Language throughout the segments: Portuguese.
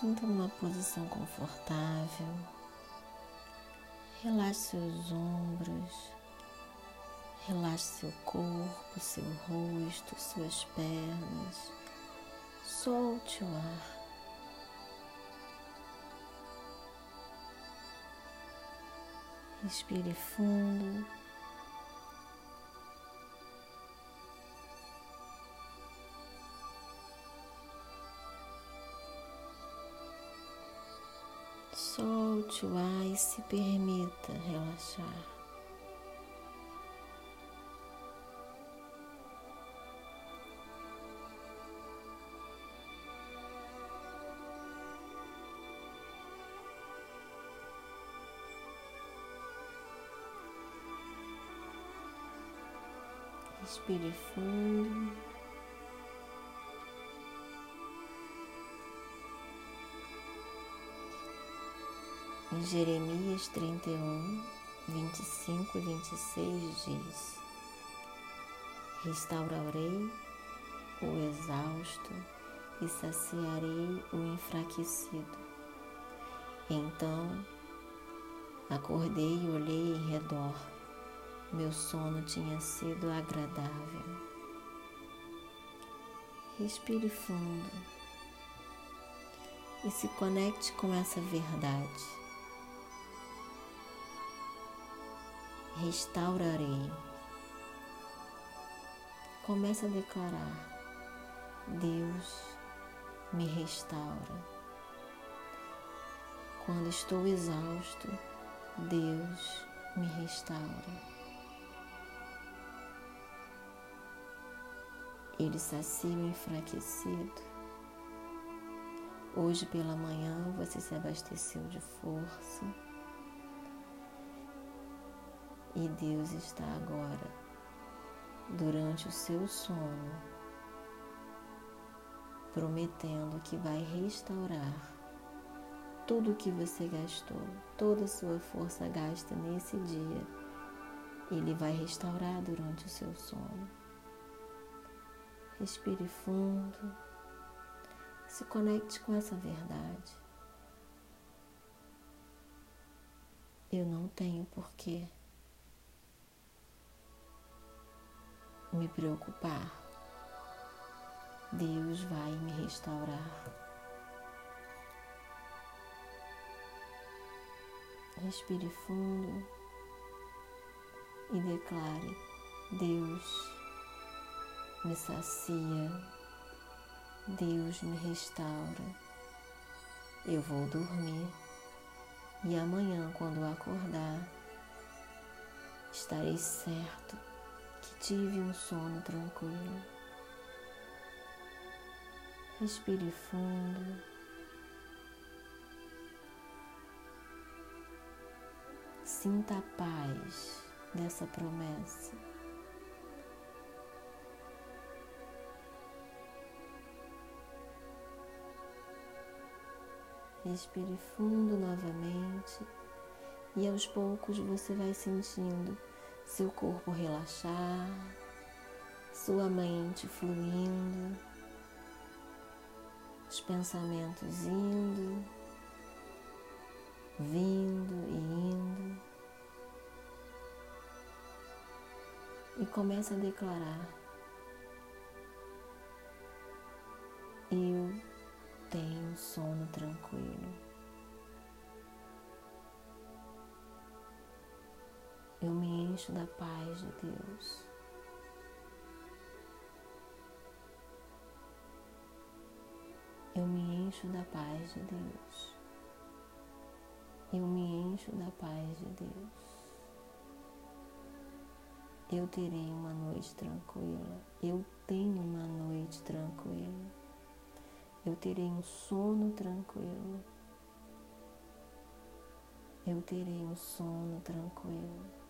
Sinta uma posição confortável. Relaxe seus ombros. Relaxe seu corpo, seu rosto, suas pernas. Solte o ar. Respire fundo. Solte o ar e se permita relaxar. Respire fundo. Em Jeremias 31, 25 e 26 diz: Restaurarei o exausto e saciarei o enfraquecido. Então acordei e olhei em redor. Meu sono tinha sido agradável. Respire fundo e se conecte com essa verdade. Restaurarei. Comece a declarar: Deus me restaura. Quando estou exausto, Deus me restaura. Ele sacia o enfraquecido. Hoje pela manhã você se abasteceu de força e Deus está agora, durante o seu sono, prometendo que vai restaurar tudo o que você gastou, toda a sua força gasta nesse dia, Ele vai restaurar durante o seu sono. Respire fundo, se conecte com essa verdade. Eu não tenho porquê me preocupar, Deus vai me restaurar. Respire fundo e declare: Deus me sacia, Deus me restaura. Eu vou dormir e amanhã, quando acordar, estarei certo tive um sono tranquilo. Respire fundo. Sinta a paz dessa promessa. Respire fundo novamente e aos poucos você vai sentindo seu corpo relaxar, sua mente fluindo, os pensamentos indo, vindo e indo. E começa a declarar: Eu tenho sono tranquilo. Encho da paz de Deus. Eu me encho da paz de Deus. Eu me encho da paz de Deus. Eu terei uma noite tranquila. Eu tenho uma noite tranquila. Eu terei um sono tranquilo. Eu terei um sono tranquilo.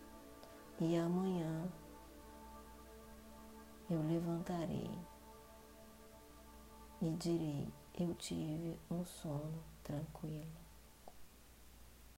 E amanhã eu levantarei e direi: Eu tive um sono tranquilo.